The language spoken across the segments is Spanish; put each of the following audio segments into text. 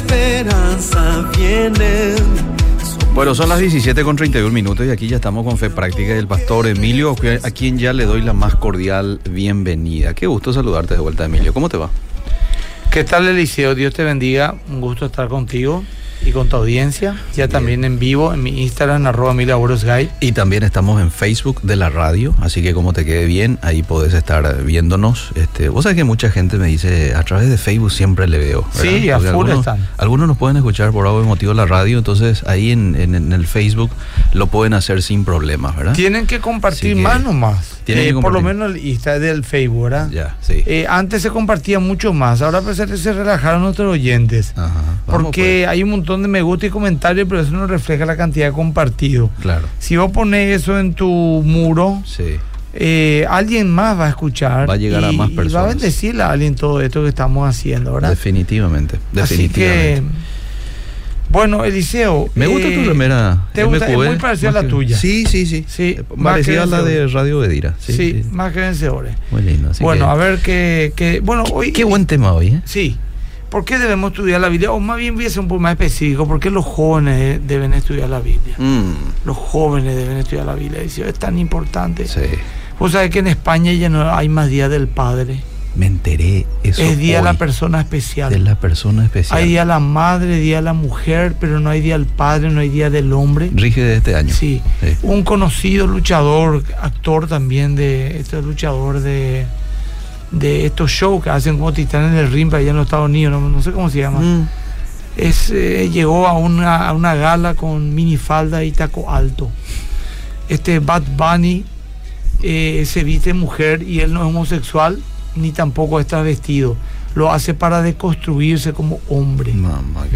esperanza viene. Bueno, son las 17 con 31 minutos y aquí ya estamos con Fe Práctica y el pastor Emilio, a quien ya le doy la más cordial bienvenida. Qué gusto saludarte de vuelta, Emilio. ¿Cómo te va? ¿Qué tal, Eliseo? Dios te bendiga. Un gusto estar contigo y con tu audiencia. Ya también en vivo en mi Instagram, arroba Guy. Y también estamos en Facebook de la radio, así que como te quede bien, ahí podés estar viéndonos. Este, vos sabés que mucha gente me dice, a través de Facebook siempre le veo. Sí, a full algunos, están. Algunos nos pueden escuchar por algo motivo la radio, entonces ahí en, en, el Facebook lo pueden hacer sin problemas, ¿verdad? Tienen que compartir más nomás. Eh, por lo menos el Insta del Facebook, ¿verdad? Ya, sí. Eh, antes se compartía mucho más, ahora pues se relajaron nuestros oyentes. Ajá. porque pues. hay un montón de me gusta y comentarios, pero eso no refleja la cantidad de compartido. Claro. Si vos pones eso en tu muro, sí. Eh, alguien más va a escuchar. Va a llegar a más personas. Y va a bendecirle a alguien todo esto que estamos haciendo, ¿verdad? Definitivamente, definitivamente. Así que, bueno, Eliseo. Me gusta tu eh, remera. ¿Te gusta? Es muy parecida a la tuya. Sí, sí, sí. sí parecida a la de Radio Bedira. Sí, sí, más que vencedores. Muy lindo. bueno, a ver qué. bueno, hoy. Qué buen tema hoy, ¿eh? Sí. ¿Por qué debemos estudiar la Biblia? O más bien voy a ser un poco más específico, ¿por qué los jóvenes deben estudiar la Biblia? Mm. Los jóvenes deben estudiar la Biblia. Es tan importante. Sí. Vos sabés que en España ya no hay más Día del Padre. Me enteré eso. Es Día de la Persona Especial. De la Persona Especial. Hay Día de la Madre, Día de la Mujer, pero no hay Día del Padre, no hay Día del Hombre. Rige de este año. Sí. Un conocido luchador, actor también de, este luchador de de estos shows que hacen como Titanes del Ring allá en los Estados Unidos, no, sé cómo se llama. Mm. Es, eh, llegó a una, a una gala con minifalda y taco alto. Este Bad Bunny eh, se viste mujer y él no es homosexual ni tampoco está vestido. Lo hace para deconstruirse como hombre. Mamá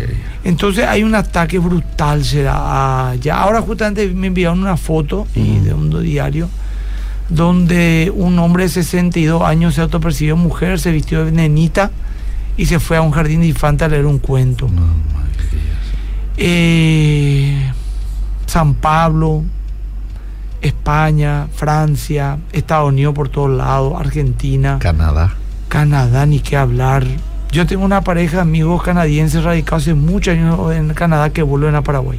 Entonces hay un ataque brutal será. ya ahora justamente me enviaron una foto y de un diario donde un hombre de 62 años se autopercibió mujer, se vistió de nenita y se fue a un jardín de infantes a leer un cuento. Eh, San Pablo, España, Francia, Estados Unidos por todos lados, Argentina. Canadá. Canadá, ni qué hablar. Yo tengo una pareja de amigos canadienses radicados hace muchos años en Canadá que vuelven a Paraguay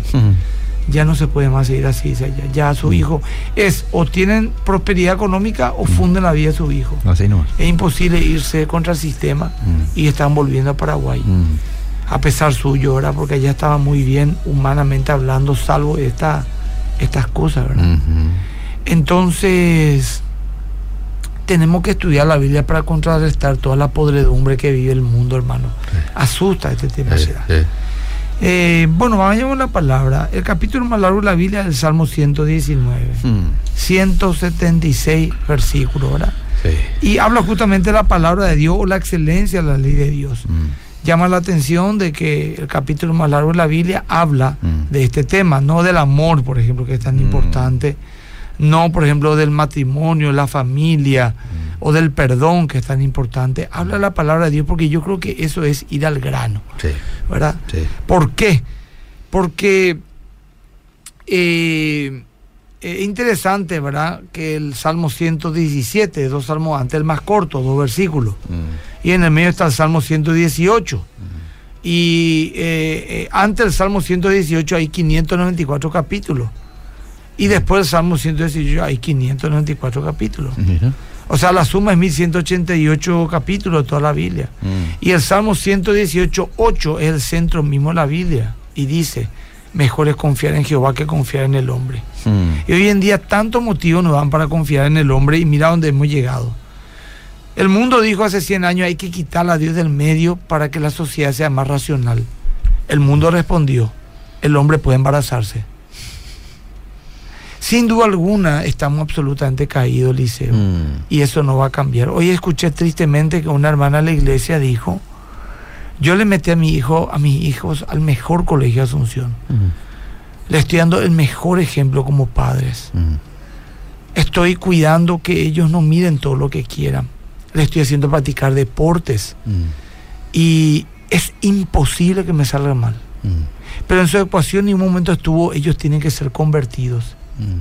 ya no se puede más seguir así. ya, su mm. hijo es o tienen prosperidad económica o funden la vida de su hijo. Así no. Es imposible irse contra el sistema y están volviendo a Paraguay. A pesar suyo, ¿verdad? Porque allá estaba muy bien humanamente hablando, salvo esta, estas cosas, ¿verdad? Entonces, tenemos que estudiar la Biblia para contrarrestar toda la podredumbre que vive el mundo, hermano. Asusta este tema. Eh, bueno, vamos a la palabra. El capítulo más largo de la Biblia es el Salmo 119. 176 hmm. versículos, ¿verdad? Sí. Y habla justamente de la palabra de Dios o la excelencia de la ley de Dios. Hmm. Llama la atención de que el capítulo más largo de la Biblia habla hmm. de este tema, no del amor, por ejemplo, que es tan importante, no, por ejemplo, del matrimonio, la familia o del perdón, que es tan importante. Habla la palabra de Dios porque yo creo que eso es ir al grano. Sí. ¿Verdad? Sí. ¿Por qué? Porque eh, es interesante, ¿verdad? Que el Salmo 117, dos salmos antes, el más corto, dos versículos. Y en el medio está el Salmo 118. Mm. Y eh, eh, antes del Salmo 118 hay 594 capítulos. Y después del Salmo 118 hay 594 capítulos. Mira. O sea, la suma es 1188 capítulos de toda la Biblia. Mm. Y el Salmo 118, 8 es el centro mismo de la Biblia. Y dice, mejor es confiar en Jehová que confiar en el hombre. Mm. Y hoy en día tantos motivos nos dan para confiar en el hombre y mira dónde hemos llegado. El mundo dijo hace 100 años hay que quitar a Dios del medio para que la sociedad sea más racional. El mundo respondió, el hombre puede embarazarse. Sin duda alguna estamos absolutamente caídos, Liceo, mm. y eso no va a cambiar. Hoy escuché tristemente que una hermana de la iglesia dijo, yo le metí a mi hijo, a mis hijos al mejor colegio de Asunción. Mm. Le estoy dando el mejor ejemplo como padres. Mm. Estoy cuidando que ellos no miren todo lo que quieran. Le estoy haciendo practicar deportes. Y es imposible que me salga mal. Pero en su ecuación en un momento estuvo, ellos tienen que ser convertidos. Mm.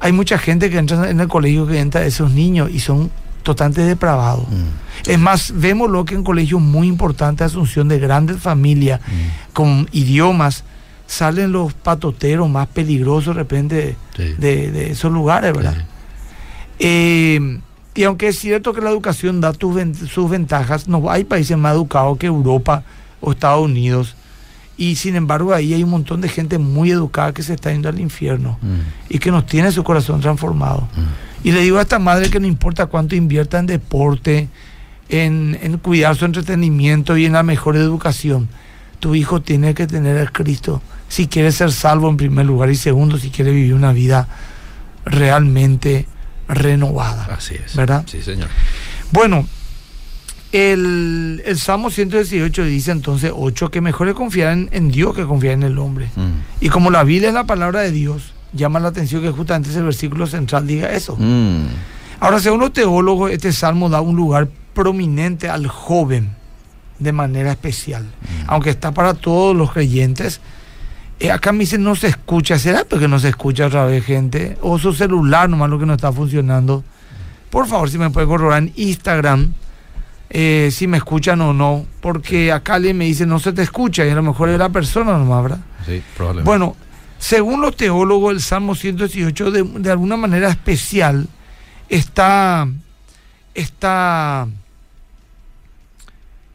Hay mucha gente que entra en el colegio que entra esos niños y son totalmente depravado. Mm. Es más, vemos lo que en colegios muy importantes, Asunción, de grandes familias, Mm. con idiomas, salen los patoteros más peligrosos de repente Sí. de, de esos lugares, ¿verdad? Sí. Eh, y aunque es cierto que la educación da sus ventajas, no hay países más educados que Europa o Estados Unidos. Y sin embargo ahí hay un montón de gente muy educada que se está yendo al infierno Mm. y que no tiene su corazón transformado. Mm. Y le digo a esta madre que no importa cuánto invierta en deporte, en, en cuidar su entretenimiento y en la mejor educación, tu hijo tiene que tener a Cristo si quiere ser salvo en primer lugar y segundo si quiere vivir una vida realmente renovada. Así es. ¿Verdad? Sí, señor. Bueno, el, el Salmo 118 dice entonces 8 que mejor es confiar en, en Dios que confiar en el hombre. Mm. Y como la Biblia es la palabra de Dios, llama la atención que justamente ese versículo central diga eso. Mm. Ahora, según los teólogos, este salmo da un lugar prominente al joven de manera especial. Mm. Aunque está para todos los creyentes, acá me dicen no se escucha. ¿Será porque no se escucha otra vez, gente? O su celular nomás lo que no está funcionando. Por favor, si me puede corroborar en Instagram eh, si me escuchan o no. Porque acá alguien me dice no se te escucha y a lo mejor es la persona nomás, ¿verdad? Sí, probablemente. Bueno, según los teólogos, el Salmo 118 de, de alguna manera especial está, está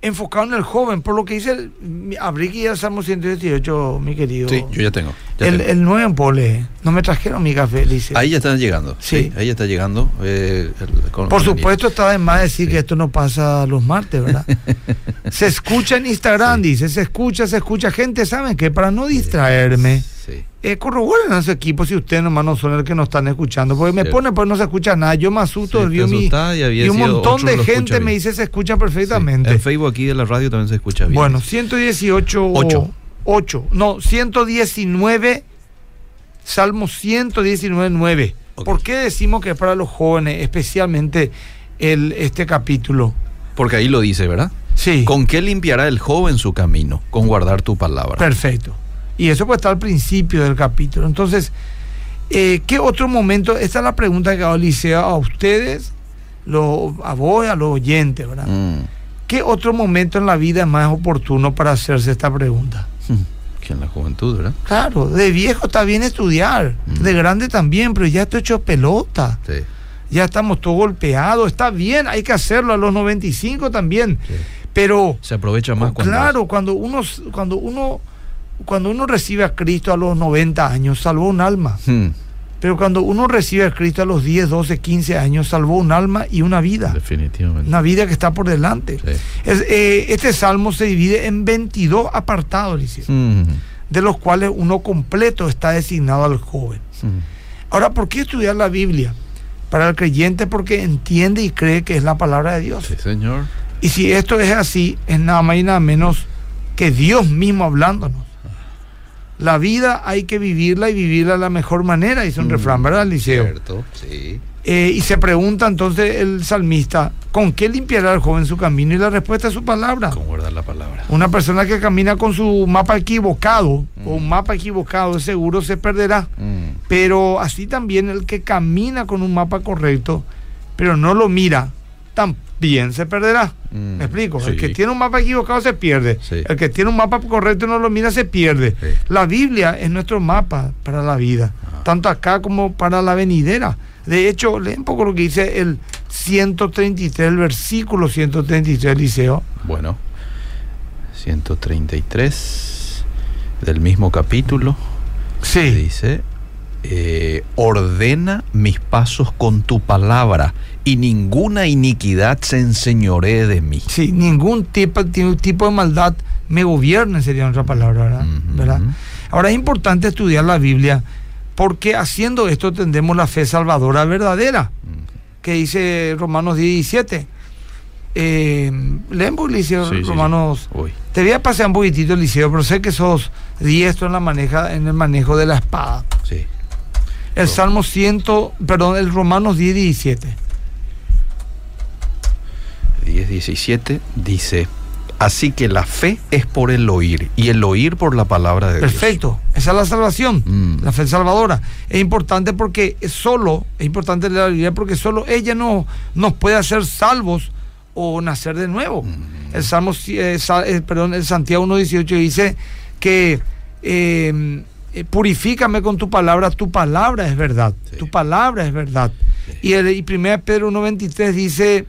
enfocado en el joven, por lo que dice, el, abrí aquí el Salmo 118, mi querido. Sí, yo ya tengo. ya el, tengo. el 9 en pole, no me trajeron mi café, dice. Ahí ya están llegando. Sí. Sí. ahí ya está llegando. eh, el- con- Por supuesto, está de más decir Sí. que esto no pasa los martes, ¿verdad? se escucha en Instagram, Sí. dice, se escucha, se escucha. Gente, ¿saben qué? Para no distraerme. Eh, corroboren a su equipo si ustedes nomás no son el que nos están escuchando. Porque me Sí. pone, pues no se escucha nada. Yo me asusto, Sí, mi- y y un montón de gente me dice se escucha Sí. perfectamente. El Facebook aquí de la radio también se escucha bien. Bueno, 118. Ocho. 8. No, 119. Salmo 119, 9. Ok. ¿Por qué decimos que es para los jóvenes, especialmente el, este capítulo? Porque ahí lo dice, ¿verdad? Sí. ¿Con qué limpiará el joven su camino? Con guardar tu palabra. Perfecto. Y eso puede estar al principio del capítulo. Entonces, eh, ¿qué otro momento? Esta es la pregunta que hago, Liceo, a ustedes, lo- a vos a los oyentes, ¿verdad? Mm. ¿Qué otro momento en la vida es más oportuno para hacerse esta pregunta? Que en la juventud, ¿verdad? Claro, de viejo está bien estudiar, Mm. de grande también, pero ya estoy hecho pelota, Sí. ya estamos todos golpeados, está bien, hay que hacerlo a los 95 también, sí. pero Se aprovecha más cuando. claro, cuando uno, cuando uno, cuando uno recibe a Cristo a los 90 años, salvó un alma, Mm, pero cuando uno recibe a Cristo a los 10, 12, 15 años, salvó un alma y una vida, definitivamente. una vida que está por delante. Sí. Es, eh, este salmo se divide en 22 apartados, Liceo, Mm, de los cuales uno completo está designado al joven. mm. Ahora, ¿por qué estudiar la Biblia? Para el creyente porque entiende y cree que es la palabra de Dios. Sí, señor. Y si esto es así, es nada más y nada menos que Dios mismo hablándonos. La vida hay que vivirla y vivirla de la mejor manera, dice un Mm, refrán, ¿verdad, Liceo? Cierto, sí. Eh, y se pregunta entonces el salmista, ¿con qué limpiará el joven su camino? Y la respuesta es su palabra. Con guardar la palabra. Una persona que camina con su mapa equivocado Mm. o un mapa equivocado, seguro se perderá. Mm, Pero así también el que camina con un mapa correcto, pero no lo mira, también se perderá. mm. ¿Me explico? El que tiene un mapa equivocado se pierde. Sí. El que tiene un mapa correcto y no lo mira se pierde. Sí. La Biblia es nuestro mapa para la vida, Ah. tanto acá como para la venidera. De hecho, lee un poco lo que dice el 133, el versículo 133, Liceo. Bueno, 133 del mismo capítulo Sí. dice, eh, ordena mis pasos con tu palabra y ninguna iniquidad se enseñoree de mí. Sí, ningún tipo, ti- tipo de maldad me gobierne, sería otra palabra, ¿verdad? Ujú. ¿verdad? Ahora es importante estudiar la Biblia porque haciendo esto tendremos la fe salvadora verdadera, Mm, que dice Romanos 17. Eh, leen Liceo, Sí, sí, sí. Romanos. Uy, Te voy a pasar un poquitito, Liceo, pero sé que sos diestro en, la maneja, en el manejo de la espada. sí. El. Salmo 100, perdón, el Romanos 10, 17. 10, 17 dice, así que la fe es por el oír y el oír por la palabra de Dios. Perfecto. Esa es la salvación, Mm. la fe salvadora. Es importante porque solo, es importante la Biblia porque solo ella no, nos puede hacer salvos o nacer de nuevo. Mm. El Salmo, eh, eh, perdón, el Santiago 1.18 dice que eh, eh, purifícame con tu palabra, tu palabra es verdad, Sí. tu palabra es verdad. Y, el, y 1 Pedro 1.23 dice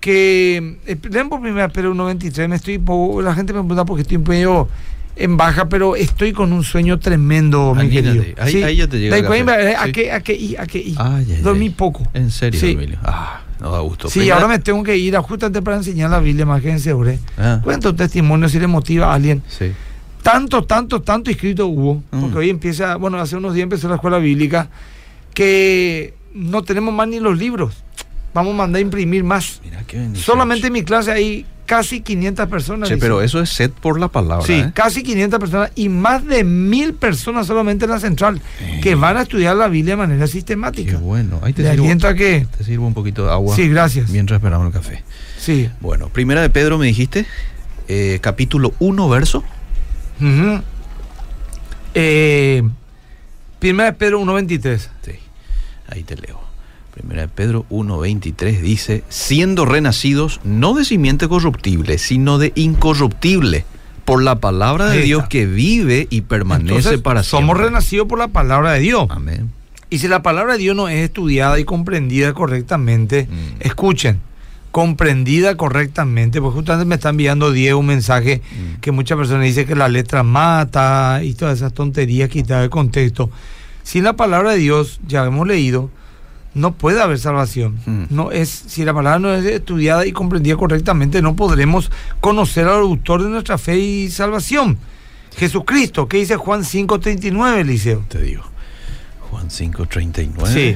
que, eh, leen por 1 Pedro 1.23, me estoy, un la gente me pregunta porque estoy medio en baja, pero estoy con un sueño tremendo, mi querido. ahí- ahí ya te llega eh, ¿A sí. qué, a qué, y- a? Ay, ay, Dormí poco. En serio, Sí. Emilio. Ah, no da gusto. Sí, ahora me tengo que ir a justamente para enseñar la Biblia, imagínense, ore. Ah, Cuenta un testimonio si le motiva a alguien. sí. Tanto, tanto, tanto inscrito hubo, porque Mm. hoy empieza, bueno, hace unos días empezó la escuela bíblica, que no tenemos más ni los libros. Vamos a mandar a imprimir más. Mira qué. Solamente en mi clase hay casi 500 personas. Sí, dice. pero eso es set por la palabra. Sí, ¿eh? casi 500 personas y más de mil personas solamente en la central que van a estudiar la Biblia de manera Qué sistemática. bueno. Ahí te Le sirvo, a que... te sirvo un poquito de agua. Sí, gracias. Mientras esperamos el café. Sí. Bueno, primera de Pedro me dijiste, eh, capítulo 1, verso. Eh, Primera de Pedro 1.23. Sí, ahí te leo. Primera de Pedro 1.23 dice, siendo renacidos no de simiente corruptible, sino de incorruptible, por la palabra de Dios que vive y permanece Entonces, para siempre. somos renacidos por la palabra de Dios. Amén. Y si la palabra de Dios no es estudiada y comprendida correctamente, Mm. escuchen, comprendida correctamente, porque justamente me está enviando Diego un mensaje Mm. que muchas personas dicen que la letra mata y todas esas tonterías quitadas de contexto. Sin la palabra de Dios, ya hemos leído, no puede haber salvación. Mm. No es, si la palabra no es estudiada y comprendida correctamente, no podremos conocer al autor de nuestra fe y salvación. Jesucristo, ¿qué dice Juan 5:39, Eliseo? Te digo. Juan 5.39. Sí.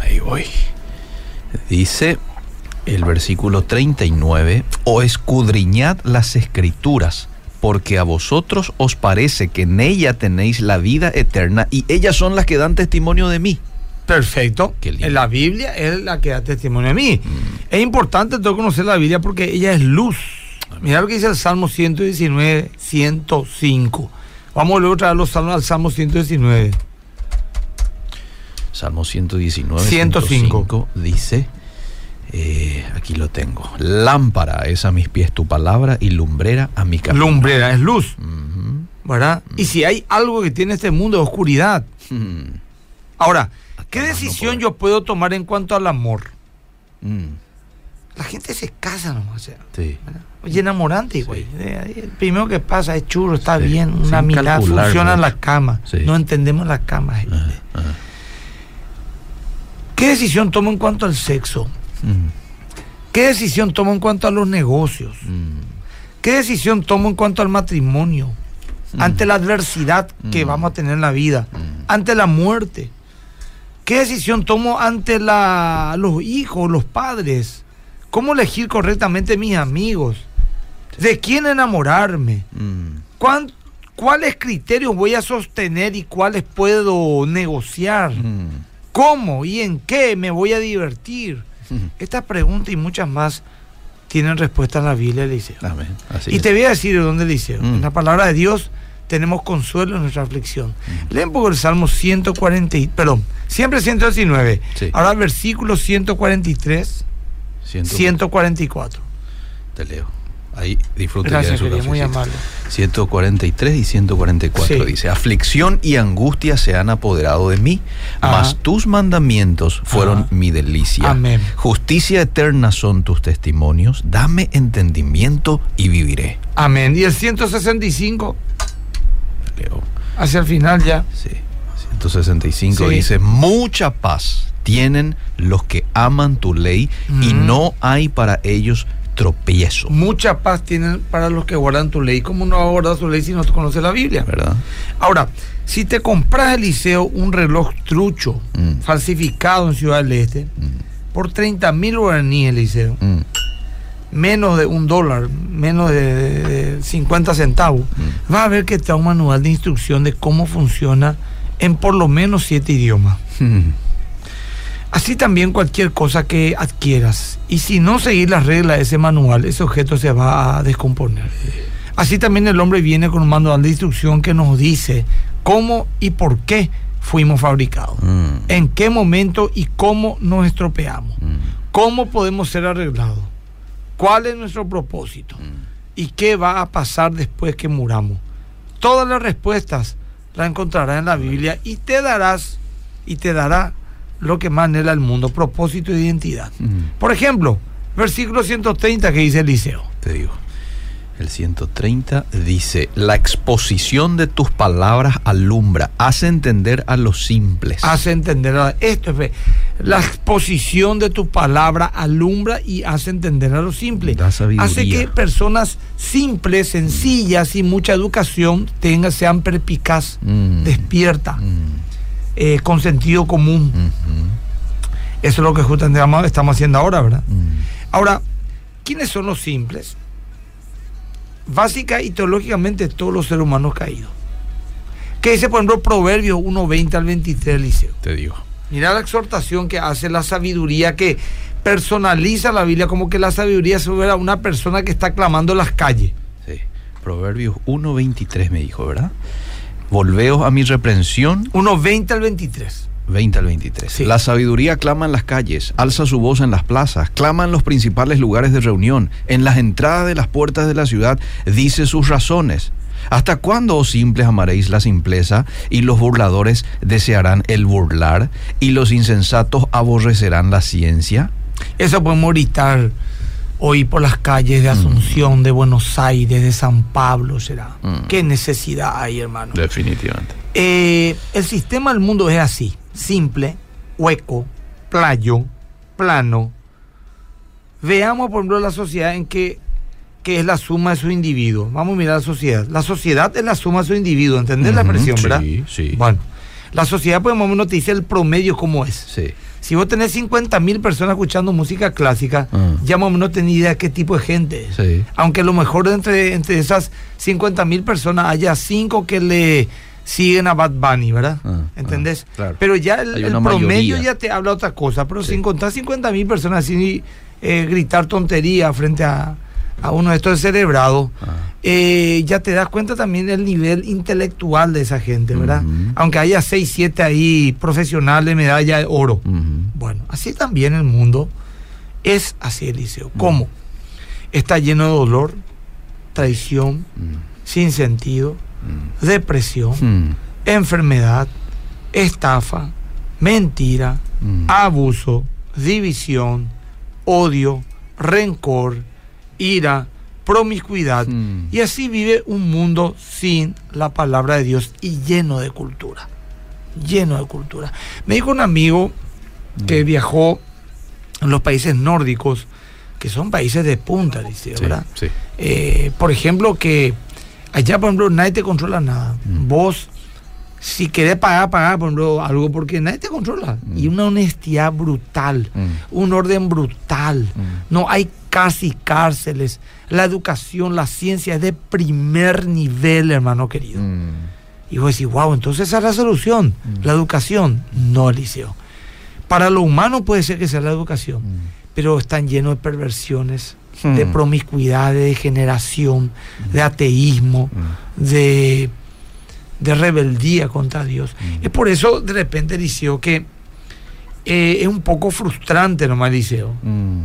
Ahí voy. Dice el versículo 39, o escudriñad las escrituras, porque a vosotros os parece que en ella tenéis la vida eterna y ellas son las que dan testimonio de mí. Perfecto. La Biblia es la que da testimonio a mí. Mm. Es importante todo conocer la Biblia porque ella es luz. Mira lo que dice el Salmo 119, 105. Vamos luego a traer los salmos al Salmo 119. Salmo 119, 105. 105 dice, eh, aquí lo tengo, lámpara es a mis pies tu palabra y lumbrera a mi camino. Lumbrera es luz. ¿verdad? Y si hay algo que tiene este mundo es oscuridad. Mm. Ahora, ¿qué no decisión puedo. yo puedo tomar en cuanto al amor? Mm. La gente se casa nomás. o sea, Sí. Oye, enamorante, güey. Eh, El primero que pasa es churro, está Sí, bien, una sin mirada, funciona en la cama. No entendemos la cama. gente. Ah. ¿Qué decisión tomo en cuanto al sexo? Mm. ¿Qué decisión tomo en cuanto a los negocios? Mm. ¿Qué decisión tomo en cuanto al matrimonio? Mm. Ante la adversidad que vamos a tener en la vida, ante la muerte. ¿Qué decisión tomo ante la, los hijos, los padres? ¿Cómo elegir correctamente mis amigos? ¿De quién enamorarme? ¿Cuán- ¿Cuáles criterios voy a sostener y cuáles puedo negociar? Mm. ¿Cómo y en qué me voy a divertir? Mm. Estas preguntas y muchas más tienen respuesta en la Biblia, Eliseo. Amén. Así y es. te voy a decir de dónde, Eliseo. Mm. En la palabra de Dios tenemos consuelo en nuestra aflicción. Leen un poco el Salmo 140, y- perdón, siempre 119. Sí. Ahora versículos 143, Ciento- 144. Te leo. Ahí disfruta ya de Gracias, su muy amable. 143 y 144 Sí. dice, aflicción y angustia se han apoderado de mí, Ajá. mas tus mandamientos fueron Ajá. mi delicia. Amén. Justicia eterna son tus testimonios, dame entendimiento y viviré. Amén. Y el 165, Leo. hacia el final ya. Sí. 165 Sí. dice, mucha paz tienen los que aman tu ley y no hay para ellos tropiezo. Mucha paz tienen para los que guardan tu ley. ¿Cómo no va a guardar su ley si no te conoce la Biblia? ¿Verdad? Ahora, si te compras, Eliseo, un reloj trucho, Mm. falsificado en Ciudad del Este, Mm. por 30 mil guaraníes, Eliseo, Mm. menos de un dólar, menos de, de- de 50 centavos, Mm. va a ver que da un manual de instrucción de cómo funciona en por lo menos siete idiomas. Mm. Así también cualquier cosa que adquieras. Y si no seguir las reglas de ese manual, ese objeto se va a descomponer. Así también el hombre viene con un manual de instrucción que nos dice cómo y por qué fuimos fabricados, Mm. en qué momento y cómo nos estropeamos, Mm. cómo podemos ser arreglados, cuál es nuestro propósito y qué va a pasar después que muramos. Todas las respuestas las encontrarás en la Biblia y te darás y te dará lo que más anhela el mundo, propósito e identidad. Por ejemplo, versículo 130 que dice Eliseo. Te digo. El 130 dice, la exposición de tus palabras alumbra, hace entender a los simples. Hace entender a- esto es fe. la exposición de tu palabra alumbra y hace entender a lo simple. Da sabiduría. Hace que personas simples, sencillas y mucha educación tengan, sean perpicaz, Mm. despierta, Mm. Eh, con sentido común. Eso es lo que justamente estamos- haciendo ahora, ¿verdad? Mm. Ahora, ¿quiénes son los simples? Básica y teológicamente todos los seres humanos caídos. ¿Qué dice, por ejemplo, Proverbios 1.20 al 23, Liceo? Te digo. Mira la exhortación que hace la sabiduría que personaliza la Biblia como que la sabiduría se fuera una persona que está clamando en las calles. Sí. Proverbios 1.23 me dijo, ¿verdad? Volveos a mi reprensión 1.20 al 23. 20 al 23. Sí. La sabiduría clama en las calles, alza su voz en las plazas, clama en los principales lugares de reunión, en las entradas de las puertas de la ciudad, dice sus razones. ¿Hasta cuándo, oh simples, amaréis la simpleza y los burladores desearán el burlar y los insensatos aborrecerán la ciencia? Eso podemos gritar hoy por las calles de Asunción, de Buenos Aires, de San Pablo, será. Mm. ¿Qué necesidad hay, hermano? Definitivamente. Eh, el sistema del mundo es así, simple, hueco, playo, plano. Veamos, por ejemplo, la sociedad en que, que es la suma de sus individuos. Mamos a mirar la sociedad. La sociedad es la suma de sus individuos, ¿entendés la Ujú, expresión, verdad? Sí, sí. Bueno, la sociedad, pues, más o menos te dice el promedio cómo es. Sí. Si vos tenés 50 mil personas escuchando música clásica, Ah. ya más o menos tenés idea de qué tipo de gente. Sí. Aunque a lo mejor entre, entre esas 50 mil personas haya cinco que le siguen a Bad Bunny, ¿verdad? Ah, ¿Entendés? ah, claro. Pero ya el, promedio mayoría. ya te habla otra cosa. Pero Sí. si encontrás 50 mil personas así eh, gritar tontería frente a, a uno de estos cerebrados, Ah. eh, ya te das cuenta también del nivel intelectual de esa gente, ¿verdad? Aunque haya 6, 7 ahí profesionales, medalla de oro. Bueno, así también el mundo es así, Eliseo. ¿Cómo? Está lleno de dolor, traición, sin sentido, depresión, enfermedad, estafa, mentira, abuso, división, odio, rencor, ira, promiscuidad. Mm. Y así vive un mundo sin la palabra de Dios y lleno de cultura. Lleno de cultura. Me dijo un amigo que viajó en los países nórdicos, que son países de punta, dice, Sí, ¿verdad? sí. Eh, por ejemplo, que allá, por ejemplo, nadie te controla nada. Mm. Vos, si querés pagar, pagar, por ejemplo, algo, porque nadie te controla. Mm. Y una honestidad brutal, Mm. un orden brutal. Mm. No hay casi cárceles. La educación, la ciencia es de primer nivel, hermano querido. Y vos decís, wow, entonces esa es la solución, la educación. No, Eliseo. Para lo humano puede ser que sea la educación, pero están llenos de perversiones, Hmm. de promiscuidad, de degeneración, de ateísmo, Mm. de, de rebeldía contra Dios. Mm. Es por eso, de repente, Eliseo, que eh, es un poco frustrante nomás, Eliseo, Mm.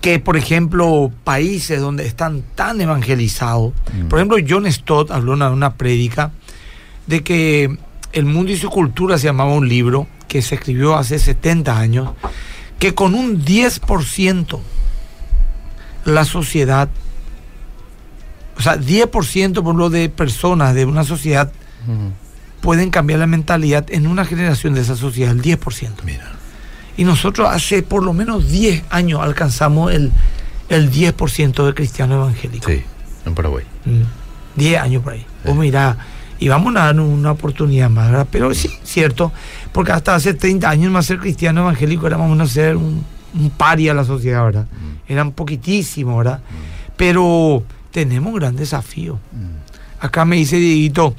que, por ejemplo, países donde están tan evangelizados, Mm. por ejemplo, John Stott habló en una prédica de que El mundo y su cultura se llamaba un libro que se escribió hace 70 años, que con un 10% la sociedad, sea, 10% por lo de personas de una sociedad Mm. pueden cambiar la mentalidad en una generación de esa sociedad, el 10%. Mira. Y nosotros hace por lo menos 10 años alcanzamos el, el 10% de cristianos evangélicos. Sí, en Paraguay. Mm, 10 años por ahí. Sí. Vos mirá, y vamos a dar una oportunidad más, ¿verdad? Pero sí, cierto, porque hasta hace 30 años más ser cristiano evangélico era vamos a ser un, un paria a la sociedad, ¿verdad? Mm. Eran poquitísimos, ¿verdad? Pero tenemos un gran desafío. Mm. Acá me dice Dieguito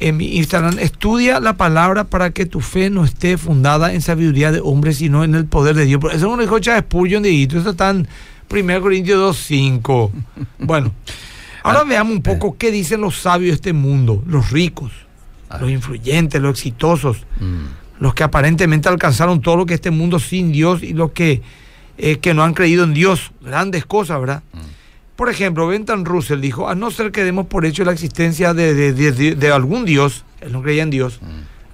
en mi Instagram, estudia la palabra para que tu fe no esté fundada en sabiduría de hombres, sino en el poder de Dios. Pero Eso es lo dijo Chávez Spurgeon, Dieguito. Eso están 1 Corintios 2, 5. Bueno, ahora veamos un poco qué dicen los sabios de este mundo, los ricos, los influyentes, los exitosos, los que aparentemente alcanzaron todo lo que este mundo sin Dios y los que, eh, que no han creído en Dios. Grandes cosas, ¿verdad? Por ejemplo, Bentham Russell dijo, a no ser que demos por hecho la existencia de, de- de- de algún Dios, él no creía en Dios,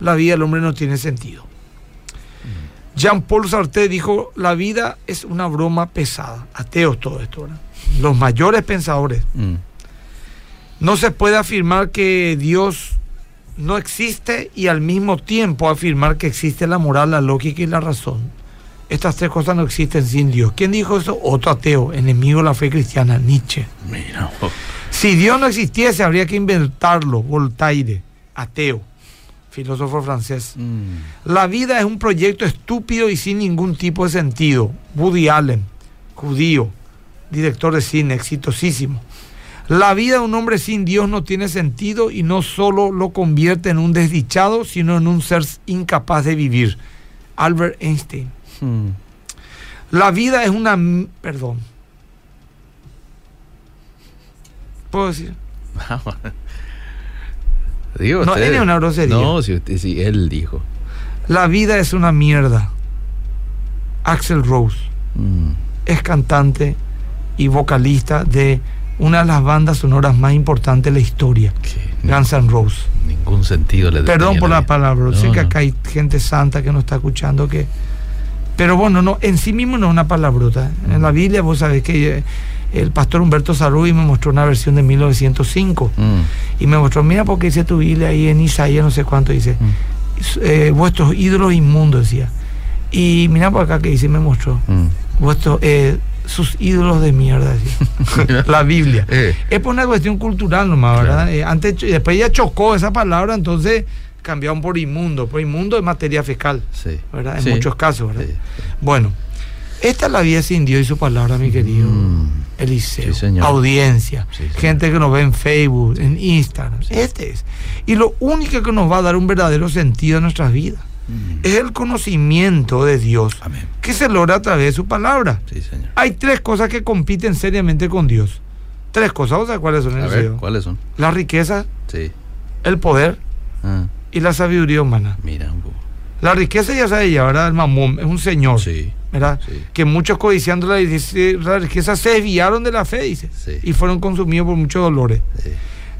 la vida del hombre no tiene sentido. Jean-Paul Sartre dijo, la vida es una broma pesada. Ateos todo esto, ¿verdad? Los mayores pensadores. Mm. No se puede afirmar que Dios no existe y al mismo tiempo afirmar que existe la moral, la lógica y la razón. Estas tres cosas no existen sin Dios. ¿Quién dijo eso? Otro ateo, enemigo de la fe cristiana, Nietzsche. Mira. Si Dios no existiese, habría que inventarlo. Voltaire, ateo, filósofo francés. Mm. La vida es un proyecto estúpido y sin ningún tipo de sentido. Woody Allen, judío, director de cine, exitosísimo. La vida de un hombre sin Dios no tiene sentido y no solo lo convierte en un desdichado, sino en un ser incapaz de vivir. Albert Einstein. Mm. La vida es una... Perdón. ¿Puedo decir? Digo, No, él es una grosería. No, si, usted- si él dijo. La vida es una mierda. Axel Rose. Mm. es cantante y vocalista de una de las bandas sonoras más importantes de la historia, Guns N' Roses. ningún sentido le Perdón por la palabra, No, sé que acá hay gente santa que no está escuchando que... Pero bueno, no, en sí mismo no es una palabrota. En la Biblia vos sabés que eh, el pastor Humberto Sarruy me mostró una versión de 1905 Mm. y me mostró, mira porque dice tu Biblia ahí en Isaías no sé cuánto dice, Mm. eh, vuestros ídolos inmundos decía. Y mira por acá que dice, me mostró, Mm. vuestros, eh, sus ídolos de mierda decía. la Biblia. Eh. Es por una cuestión cultural nomás, ¿verdad? Claro. Eh, antes, después ya chocó esa palabra, entonces cambiaron por inmundo. Por inmundo es materia fecal, Sí. ¿verdad? En Sí. muchos casos, ¿verdad? Sí. Bueno, esta es la vida sin Dios y su palabra, mi querido Mm. Eliseo. Señor. Audiencia, señor. gente que nos ve en Facebook, en Instagram. Este es. Y lo único que nos va a dar un verdadero sentido a nuestras vidas Mm. es el conocimiento de Dios Amén. que se logra a través de su palabra. Sí, señor. Hay tres cosas que compiten seriamente con Dios. Tres cosas, ¿vos sabés cuáles son? A Eliseo? ver, ¿cuáles son? La riqueza, el poder Ah, y la sabiduría humana. mira un poco. La riqueza ya sabe ya, ¿verdad? El mamón es un señor, Sí. ¿verdad? Sí. Que muchos codiciando la, riqueza se desviaron de la fe, dice. Sí. Y fueron consumidos por muchos dolores. Sí.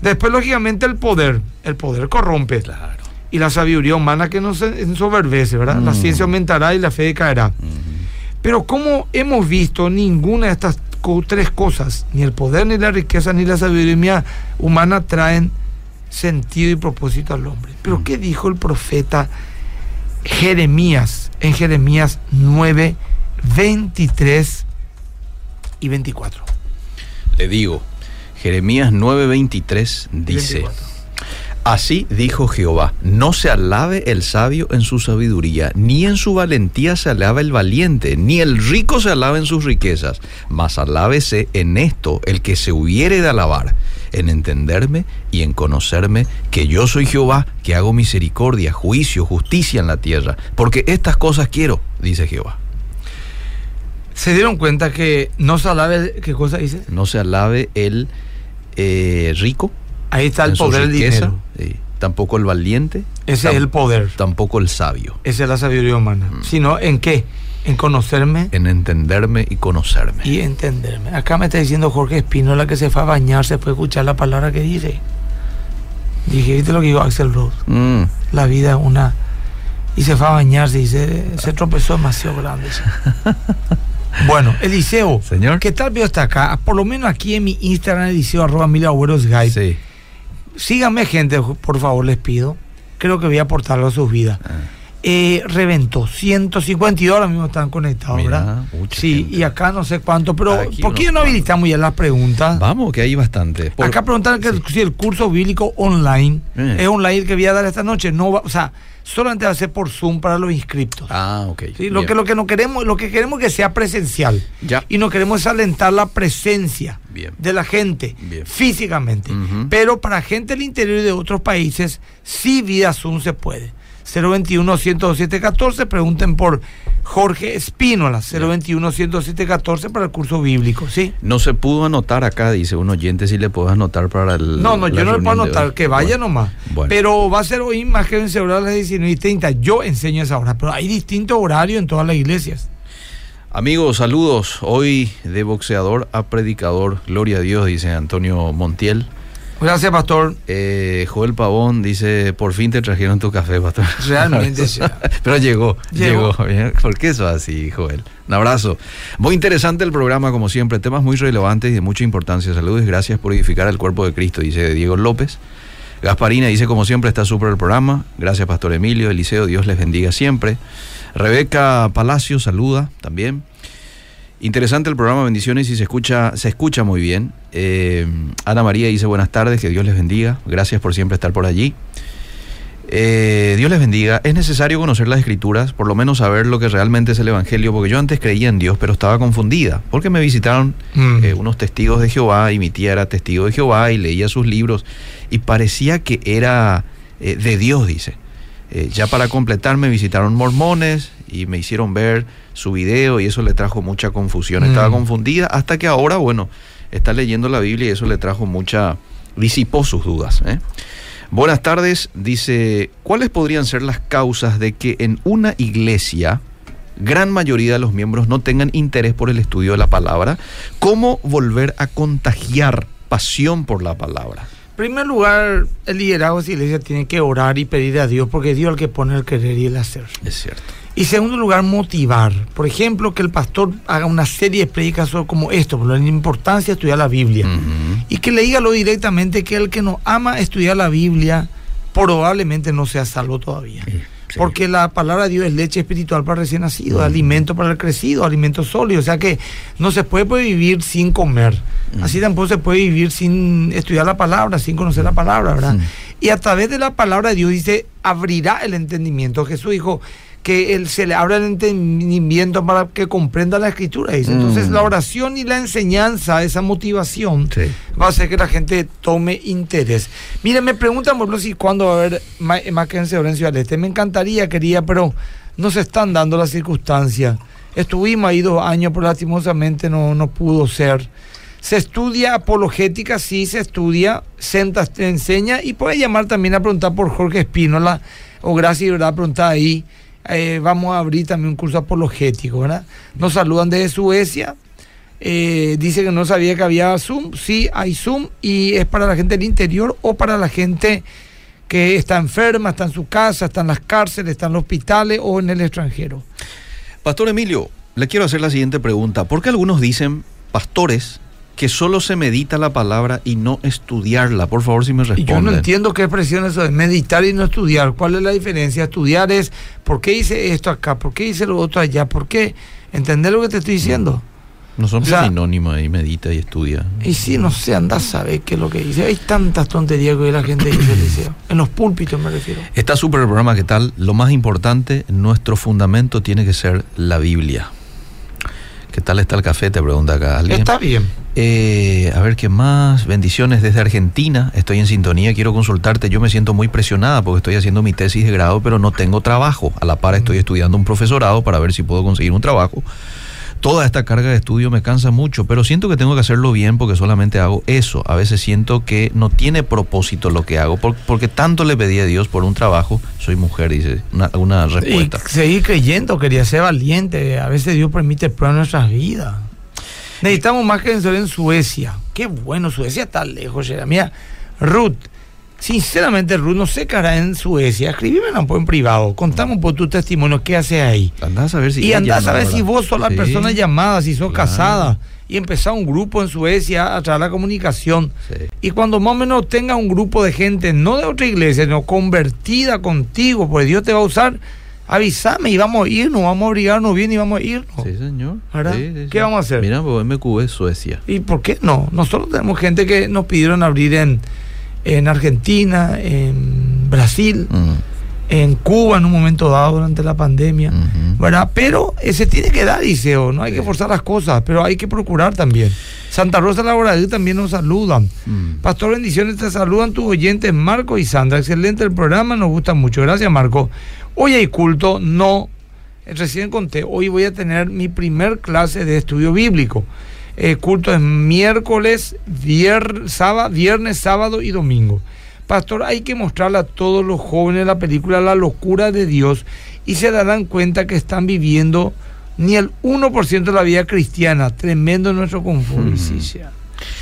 Después, lógicamente, el poder. El poder corrompe. Claro. Y la sabiduría humana que nos ensoberbece, ¿verdad? La Mm. ciencia aumentará y la fe decaerá. Ujú. Pero como hemos visto, ninguna de estas tres cosas, ni el poder, ni la riqueza, ni la sabiduría humana, traen sentido y propósito al hombre. Pero Mm. ¿qué dijo el profeta Jeremías en Jeremías 9, 23 y 24? Le digo, Jeremías 9:23 dice, 24. Así dijo Jehová, no se alabe el sabio en su sabiduría, ni en su valentía se alaba el valiente, ni el rico se alaba en sus riquezas, mas alábese en esto el que se hubiere de alabar, en entenderme y en conocerme que yo soy Jehová, que hago misericordia, juicio, justicia en la tierra, porque estas cosas quiero, dice Jehová. ¿Se dieron cuenta que no se alabe, qué cosa dice? No se alabe el eh, rico, Ahí está el poder del dinero. sí. tampoco el valiente, Ese es el poder. tampoco el sabio, Esa es la sabiduría humana. Mm. Sino en qué? En conocerme en entenderme y conocerme. y entenderme. Acá me está diciendo Jorge Espínola que se fue a bañar, se puede escuchar la palabra que dice. Dije, ¿viste lo que dijo Axel Rose? Mm, La vida es una... Y se fue a bañarse y se, se tropezó demasiado grande. bueno, Eliseo, Señor. ¿qué tal veo hasta acá? Por lo menos aquí en mi Instagram, Eliseo, arroba mil agüeros guide. Sí. Síganme, gente, por favor, les pido. Creo que voy a aportarlo a sus vidas. Ah, Eh, reventó 152 ahora mismo están conectados, Mira, ¿verdad? Sí, gente. y acá no sé cuánto, pero Aquí ¿por qué no habilitamos ya las preguntas? Vamos, que hay bastante. Por- Acá preguntan que si el curso bíblico online Eh. es online el que voy a dar esta noche, no va, o sea, solamente va a ser por Zoom para los inscriptos. Ah, ok. ¿sí? Lo bien. que lo que no queremos, lo que queremos es que sea presencial. Ya. Y no queremos alentar la presencia Bien. de la gente Bien. físicamente. Pero para gente del interior y de otros países, sí vía Zoom se puede. 021-107-14. Pregunten por Jorge Espínola, 021-107-14 para el curso bíblico, ¿sí? No se pudo anotar acá, dice un oyente, si le puedo anotar para el. No, no, yo no le puedo anotar, que vaya nomás. Pero va a ser hoy más que en a las 19 y 30. Yo enseño esa hora, pero hay distintos horarios en todas las iglesias. Amigos, saludos. Hoy de boxeador a predicador. Gloria a Dios, dice Antonio Montiel. Gracias, pastor. Eh, Joel Pavón dice, por fin te trajeron tu café, pastor. Realmente, sí. Pero llegó, llegó. ¿Por qué eso así, Joel? Un abrazo. Muy interesante el programa, como siempre. Temas muy relevantes y de mucha importancia. Saludos y gracias por edificar el cuerpo de Cristo, dice Diego López. Gasparina dice, como siempre, está súper el programa. Gracias, Pastor Emilio, Eliseo, Dios les bendiga siempre. Rebeca Palacio saluda también. Interesante el programa, bendiciones y se escucha, se escucha muy bien. Eh, Ana María dice buenas tardes, que Dios les bendiga. Gracias por siempre estar por allí. Eh, Dios les bendiga. Es necesario conocer las escrituras, por lo menos saber lo que realmente es el Evangelio, porque yo antes creía en Dios, pero estaba confundida, porque me visitaron mm. eh, unos testigos de Jehová y mi tía era testigo de Jehová y leía sus libros y parecía que era de Dios, dice. Ya para completar me visitaron mormones y me hicieron ver su video y eso le trajo mucha confusión. Estaba mm. confundida hasta que ahora, bueno, está leyendo la Biblia y eso le trajo mucha, disipó sus dudas. ¿eh? Buenas tardes, dice, ¿cuáles podrían ser las causas de que en una iglesia gran mayoría de los miembros no tengan interés por el estudio de la palabra? ¿Cómo volver a contagiar pasión por la palabra? Primer lugar, el liderazgo de la iglesia tiene que orar y pedir a Dios, porque Dios es el que pone el querer y el hacer. Es cierto. Y segundo lugar, motivar. Por ejemplo, que el pastor haga una serie de predicaciones como esto, por la importancia de estudiar la Biblia. Y que le diga lo directamente que el que no ama estudiar la Biblia probablemente no sea salvo todavía. Porque la palabra de Dios es leche espiritual para recién nacido, alimento para el crecido, alimento sólido. O sea que no se puede, vivir sin comer. Así tampoco se puede vivir sin estudiar la palabra, sin conocer la palabra, ¿verdad? Y a través de la palabra de Dios dice, abrirá el entendimiento. Jesús dijo, que él, se le abra el entendimiento para que comprenda la escritura. Dice. Entonces la mm. oración y la enseñanza, esa motivación, va a hacer que la gente tome interés. Miren, me preguntan, por ejemplo, si cuándo va a haber Mackenzie en Ciudad Este. Me encantaría, quería, pero no se están dando las circunstancias. Estuvimos ahí dos años, pero lastimosamente no, no pudo ser. Se estudia apologética, sí se estudia, Sentas te enseña y puede llamar también a preguntar por Jorge Espínola o Gracias, ¿verdad? Preguntar ahí eh, vamos a abrir también un curso apologético, ¿verdad? Nos saludan desde Suecia. Eh, dice que no sabía que había Zoom. Sí, hay Zoom y es para la gente del interior o para la gente que está enferma, está en su casa, está en las cárceles, está en los hospitales o en el extranjero. Pastor Emilio, le quiero hacer la siguiente pregunta. ¿Por qué algunos dicen, pastores, que solo se medita la palabra y no estudiarla. Por favor, si me responde. Yo no entiendo qué expresión es eso de meditar y no estudiar. ¿Cuál es la diferencia? Estudiar es por qué hice esto acá, por qué hice lo otro allá, por qué. ¿Entender lo que te estoy diciendo? No son sinónimos ahí, medita y estudia. Y sí, no sé, anda a saber qué es lo que dice. Hay tantas tonterías que la gente dice, liceo. En los púlpitos me refiero. Está súper el programa, ¿qué tal? Lo más importante, nuestro fundamento tiene que ser la Biblia. ¿Qué tal está el café? Te pregunta acá alguien. Está bien. Eh, a ver qué más. Bendiciones desde Argentina. Estoy en sintonía. Quiero consultarte. Yo me siento muy presionada porque estoy haciendo mi tesis de grado, pero no tengo trabajo. A la par estoy estudiando un profesorado para ver si puedo conseguir un trabajo toda esta carga de estudio me cansa mucho, pero siento que tengo que hacerlo bien porque solamente hago eso. A veces siento que no tiene propósito lo que hago, porque tanto le pedí a Dios por un trabajo, soy mujer, dice una, una respuesta. Y seguir creyendo, quería ser valiente. A veces Dios permite pruebas en nuestras vidas. Necesitamos más que en Suecia. Qué bueno, Suecia está lejos, Mira, Ruth Sinceramente, Ruth, no sé qué hará en Suecia. Escribime en privado. Contame un poco tu testimonio. ¿Qué hace ahí? Andás a ver si y andás a ver si vos sos la persona llamada, si sos casada. Y empezar un grupo en Suecia a de la comunicación. Y cuando más o menos tenga un grupo de gente, no de otra iglesia, sino convertida contigo, pues Dios te va a usar avísame y vamos a irnos, vamos a obligarnos bien y vamos a irnos. Sí, señor. ¿Qué vamos a hacer? Mira, pues MQ es Suecia. ¿Y por qué no? Nosotros tenemos gente que nos pidieron abrir en en Argentina, en Brasil, en Cuba en un momento dado durante la pandemia, ¿verdad? Pero ese tiene que dar, Iseo, no hay que forzar las cosas, pero hay que procurar también. Santa Rosa Laboradí también nos saludan. Mm. Pastor, bendiciones, te saludan tus oyentes Marco y Sandra. Excelente el programa, nos gusta mucho. Gracias, Marco. Hoy hay culto, no, recién conté, hoy voy a tener mi primer clase de estudio bíblico. El culto es miércoles, sábado, viernes, sábado y domingo. Pastor, hay que mostrarle a todos los jóvenes la película La locura de Dios y se darán cuenta que están viviendo ni el 1% de la vida cristiana. Tremendo nuestro confort.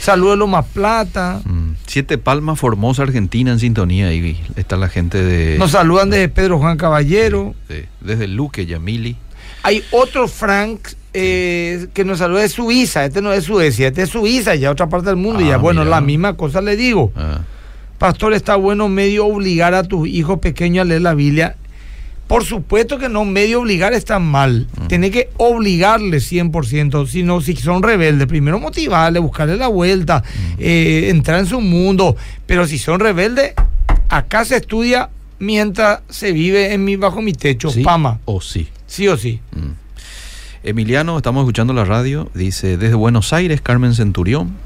Saludos Loma Plata. Mm. Siete Palmas, Formosa, Argentina en sintonía. Y está la gente de. Nos saludan desde Pedro Juan Caballero. desde Luque, Yamili. Hay otro Frank eh, que nos saluda de Suiza. Este no es Suecia, este es Suiza, ya otra parte del mundo. y ya, ah, bueno, la misma cosa le digo. Ah. Pastor, está bueno medio obligar a tus hijos pequeños a leer la Biblia. Por supuesto que no, medio obligar está mal. Mm. Tiene que obligarles 100%, sino si son rebeldes, primero motivarles, buscarle la vuelta, mm. eh, entrar en su mundo. Pero si son rebeldes, acá se estudia mientras se vive en mi, bajo mi techo, Pama. O sí. Sí o sí. Mm. Emiliano, estamos escuchando la radio, dice desde Buenos Aires, Carmen Centurión.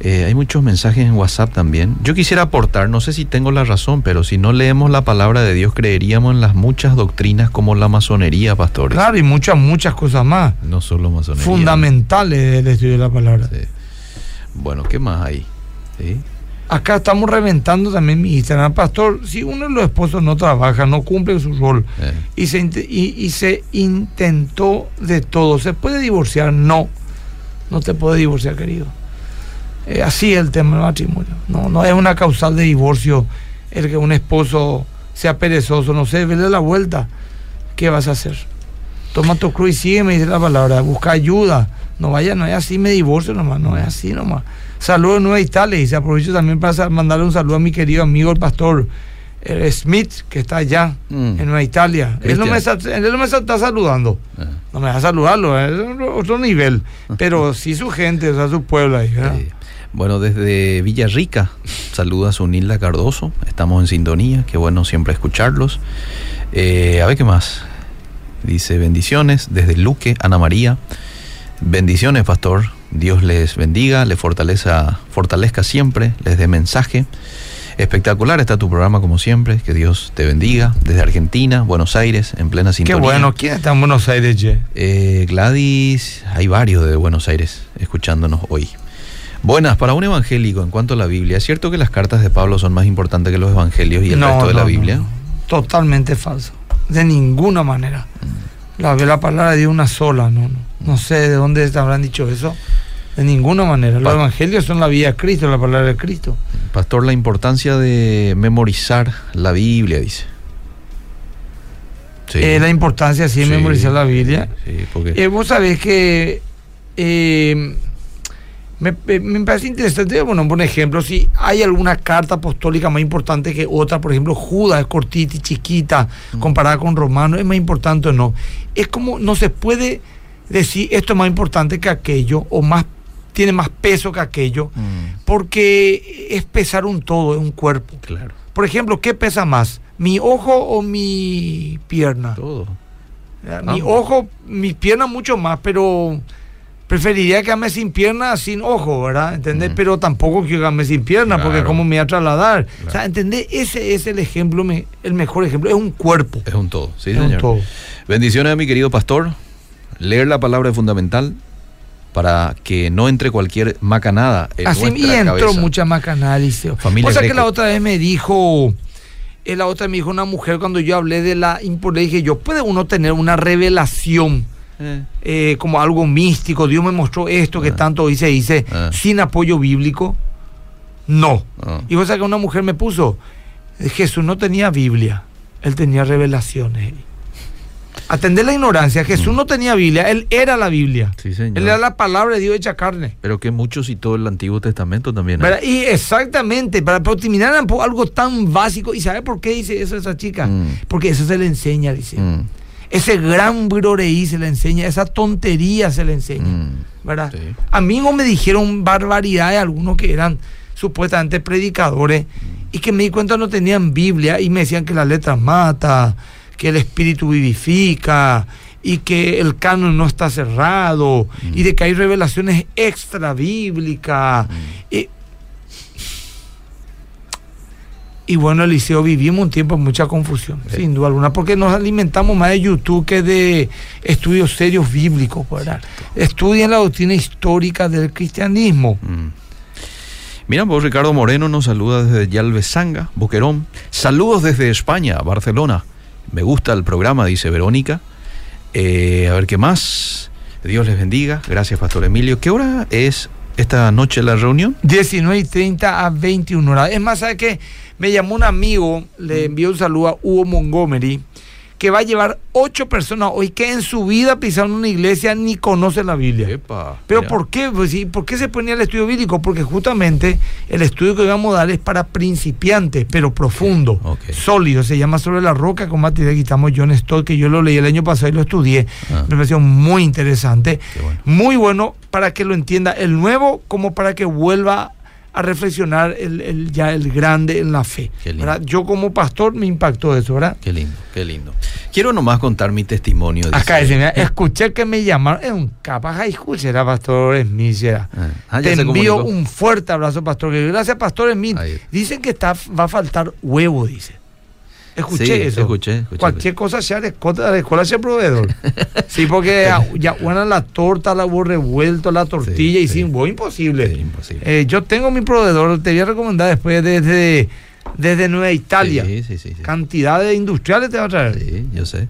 Eh, hay muchos mensajes en WhatsApp también. Yo quisiera aportar, no sé si tengo la razón, pero si no leemos la palabra de Dios, creeríamos en las muchas doctrinas como la masonería, pastores. Claro, y muchas, muchas cosas más. No solo masonería. Fundamentales del estudio de la palabra. Bueno, ¿qué más hay? Acá estamos reventando también mi Instagram. Pastor, si uno de los esposos no trabaja, no cumple su rol eh. y, se, y se intentó de todo, ¿se puede divorciar? No, no te puede divorciar, querido eh, así es el tema del matrimonio. No, no es una causal de divorcio el que un esposo sea perezoso, no sé, vele la vuelta. ¿Qué vas a hacer? Toma tu cruz y sigue, me dice la palabra, busca ayuda. No vaya, no es así, me divorcio nomás, no es así nomás. Saludos en Nueva Italia y se aprovecho también para mandarle un saludo a mi querido amigo el pastor eh, Smith, que está allá mm. en Nueva Italia. Él no, me está, él no, me está, saludando. Ah. No me va a saludarlo, es otro nivel. Pero sí su gente, o sea, su pueblo ahí. Bueno, desde Villarrica, saluda a Sunilda Cardoso, estamos en sintonía, qué bueno siempre escucharlos. Eh, a ver qué más. Dice bendiciones desde Luque, Ana María. Bendiciones, pastor. Dios les bendiga, les fortaleza, fortalezca siempre, les dé mensaje. Espectacular está tu programa como siempre. Que Dios te bendiga. Desde Argentina, Buenos Aires, en plena sintonía. Qué bueno. ¿Quién está en Buenos Aires, eh, Gladys, hay varios de Buenos Aires escuchándonos hoy. Buenas, para un evangélico en cuanto a la Biblia, ¿es cierto que las cartas de Pablo son más importantes que los evangelios y el resto de la Biblia? Totalmente falso, de ninguna manera. Mm. La, la palabra de una sola, no, no, no sé de dónde habrán dicho eso. De ninguna manera. Los evangelios son la vida de Cristo, la palabra de Cristo. Pastor, la importancia de memorizar la Biblia, dice. Sí. Eh, la importancia, sí, de memorizar la Biblia. Sí, porque... Eh, vos sabés que eh, me, parece interesante, bueno, por ejemplo, si hay alguna carta apostólica más importante que otra, por ejemplo, Judas es cortita y chiquita, mm. comparada con Romano, ¿es más importante o no? Es como, no se puede decir esto es más importante que aquello, o más tiene más peso que aquello, mm. porque es pesar un todo, es un cuerpo. Claro. Por ejemplo, ¿qué pesa más? ¿Mi ojo o mi pierna? Todo. Mi ojo, mi pierna mucho más, pero preferiría quedarme sin pierna, sin ojo, ¿verdad? ¿Entendés? Mm. Pero tampoco quiero quedarme sin pierna, porque como me voy a trasladar. O sea, ¿entendés? Ese es el ejemplo, el mejor ejemplo. Es un cuerpo. Es un todo, sí, es Un todo. Bendiciones a mi querido pastor. Leer la palabra es fundamental para que no entre cualquier macanada en Así y entró mucha macanada, dice. o sea que la otra vez me dijo... Eh, la otra me dijo una mujer cuando yo hablé de la le dije yo, ¿puede uno tener una revelación? Eh, como algo místico, Dios me mostró esto que ah. tanto hice, dice, ah. sin apoyo bíblico, no. Ah. Y cosa que una mujer me puso, Jesús no tenía Biblia, él tenía revelaciones. Atender la ignorancia, Jesús mm. no tenía Biblia, él era la Biblia. Él era la palabra de Dios hecha carne. Pero que muchos y todo el Antiguo Testamento también. Y exactamente, para, terminar algo tan básico. ¿Y sabe por qué dice eso esa chica? Mm. Porque eso se le enseña, dice. Mm. Ese gran broreí se le enseña, esa tontería se le enseña. Mm, ¿Verdad? A mí no me dijeron barbaridades algunos que eran supuestamente predicadores y que me di cuenta no tenían Biblia y me decían que la letra mata, que el espíritu vivifica y que el canon no está cerrado Mm. y de que hay revelaciones extra bíblicas. Mm. Y, y bueno, Eliseo, vivimos un tiempo de mucha confusión, Sí. sin duda alguna, porque nos alimentamos más de YouTube que de estudios serios bíblicos, ¿verdad? Estudian la doctrina histórica del cristianismo. Mm. Mira, vos Ricardo Moreno nos saluda desde Yalvesanga, Boquerón. Saludos desde España, Barcelona. Me gusta el programa, dice Verónica. Eh, a ver qué más. Dios les bendiga. Gracias, Pastor Emilio. ¿Qué hora es esta noche la reunión? 19 y 30 a 21 horas. Es más, ¿sabe qué? Me llamó un amigo, le envió un saludo a Hugo Montgomery, que va a llevar ocho personas hoy que en su vida pisaron una iglesia ni conocen la Biblia. Epa, Pero. ¿por qué? Pues, ¿Por qué se ponía el estudio bíblico? Porque justamente el estudio que vamos a dar es para principiantes, pero profundo, sólido. Se llama Sobre la Roca con material que estamos John Stott, que yo lo leí el año pasado y lo estudié. Ah. Me pareció muy interesante. Bueno. Muy bueno para que lo entienda el nuevo como para que vuelva a reflexionar el, el- ya el grande en la fe. ¿verdad? Yo como pastor me impactó eso, ¿verdad? Qué lindo, qué lindo. Quiero nomás contar mi testimonio. dice. Acá dice, escuché que me llamaron, es un capaz, escuché, era Pastor Smith. Ah, ah, Te envío un fuerte abrazo, Pastor. Gracias, Pastor Smith. Dicen que está, va a faltar huevo, dice. Escuché Sí, eso. escuché, escuché. Cualquier cosa sea de escuela, de escuela sea proveedor. sí, porque ya, bueno, la torta, la huevo revuelto, la tortilla Sí, y sí. sin huevo, imposible. Eh, yo tengo mi proveedor, te voy a recomendar después desde, desde Nueva Italia. Sí, sí, sí. sí. Cantidades industriales te va a traer. Sí, yo sé.